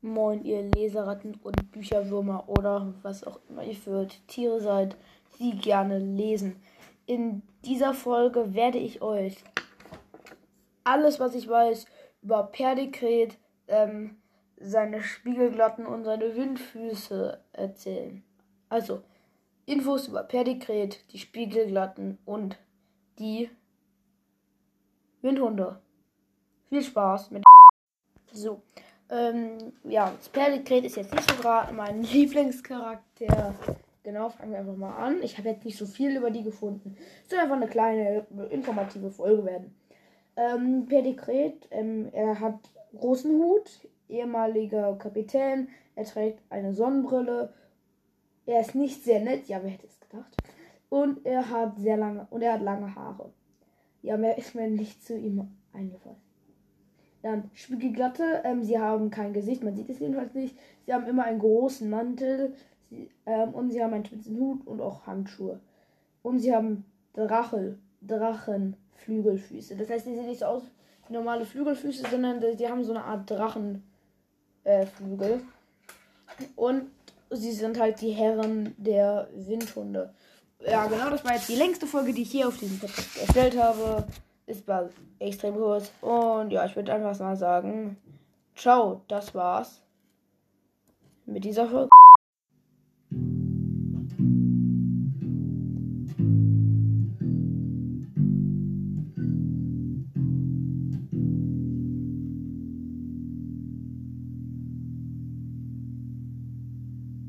Moin, ihr Leseratten und Bücherwürmer oder was auch immer ihr für Tiere seid, die gerne lesen. In dieser Folge werde ich euch alles, was ich weiß über Perdikret, ähm, seine Spiegelglatten und seine Windfüße erzählen. Also, Infos über Perdikret, die Spiegelglatten und die Windhunde. Viel Spaß mit. So, ähm, ja, das Perdikret ist jetzt nicht so gerade mein Lieblingscharakter. Genau, fangen wir einfach mal an. Ich habe jetzt nicht so viel über die gefunden. Es soll einfach eine kleine informative Folge werden. Ähm, Perdikret, ähm, er hat großen Hut, ehemaliger Kapitän, er trägt eine Sonnenbrille. Er ist nicht sehr nett, ja, wer hätte es gedacht. Und er hat sehr lange und er hat lange Haare. Ja, mehr ist mir nicht zu ihm eingefallen. Dann Spiegelglatte, ähm, sie haben kein Gesicht, man sieht es jedenfalls nicht. Sie haben immer einen großen Mantel sie, ähm, und sie haben einen spitzen Hut und auch Handschuhe. Und sie haben Drachel, Drachenflügelfüße. Das heißt, die sehen nicht so aus wie normale Flügelfüße, sondern die haben so eine Art Drachenflügel. Äh, und sie sind halt die Herren der Windhunde ja, genau, das war jetzt die längste Folge, die ich hier auf diesem Podcast erstellt habe. Ist war extrem kurz. Und ja, ich würde einfach mal sagen, ciao, das war's mit dieser Folge.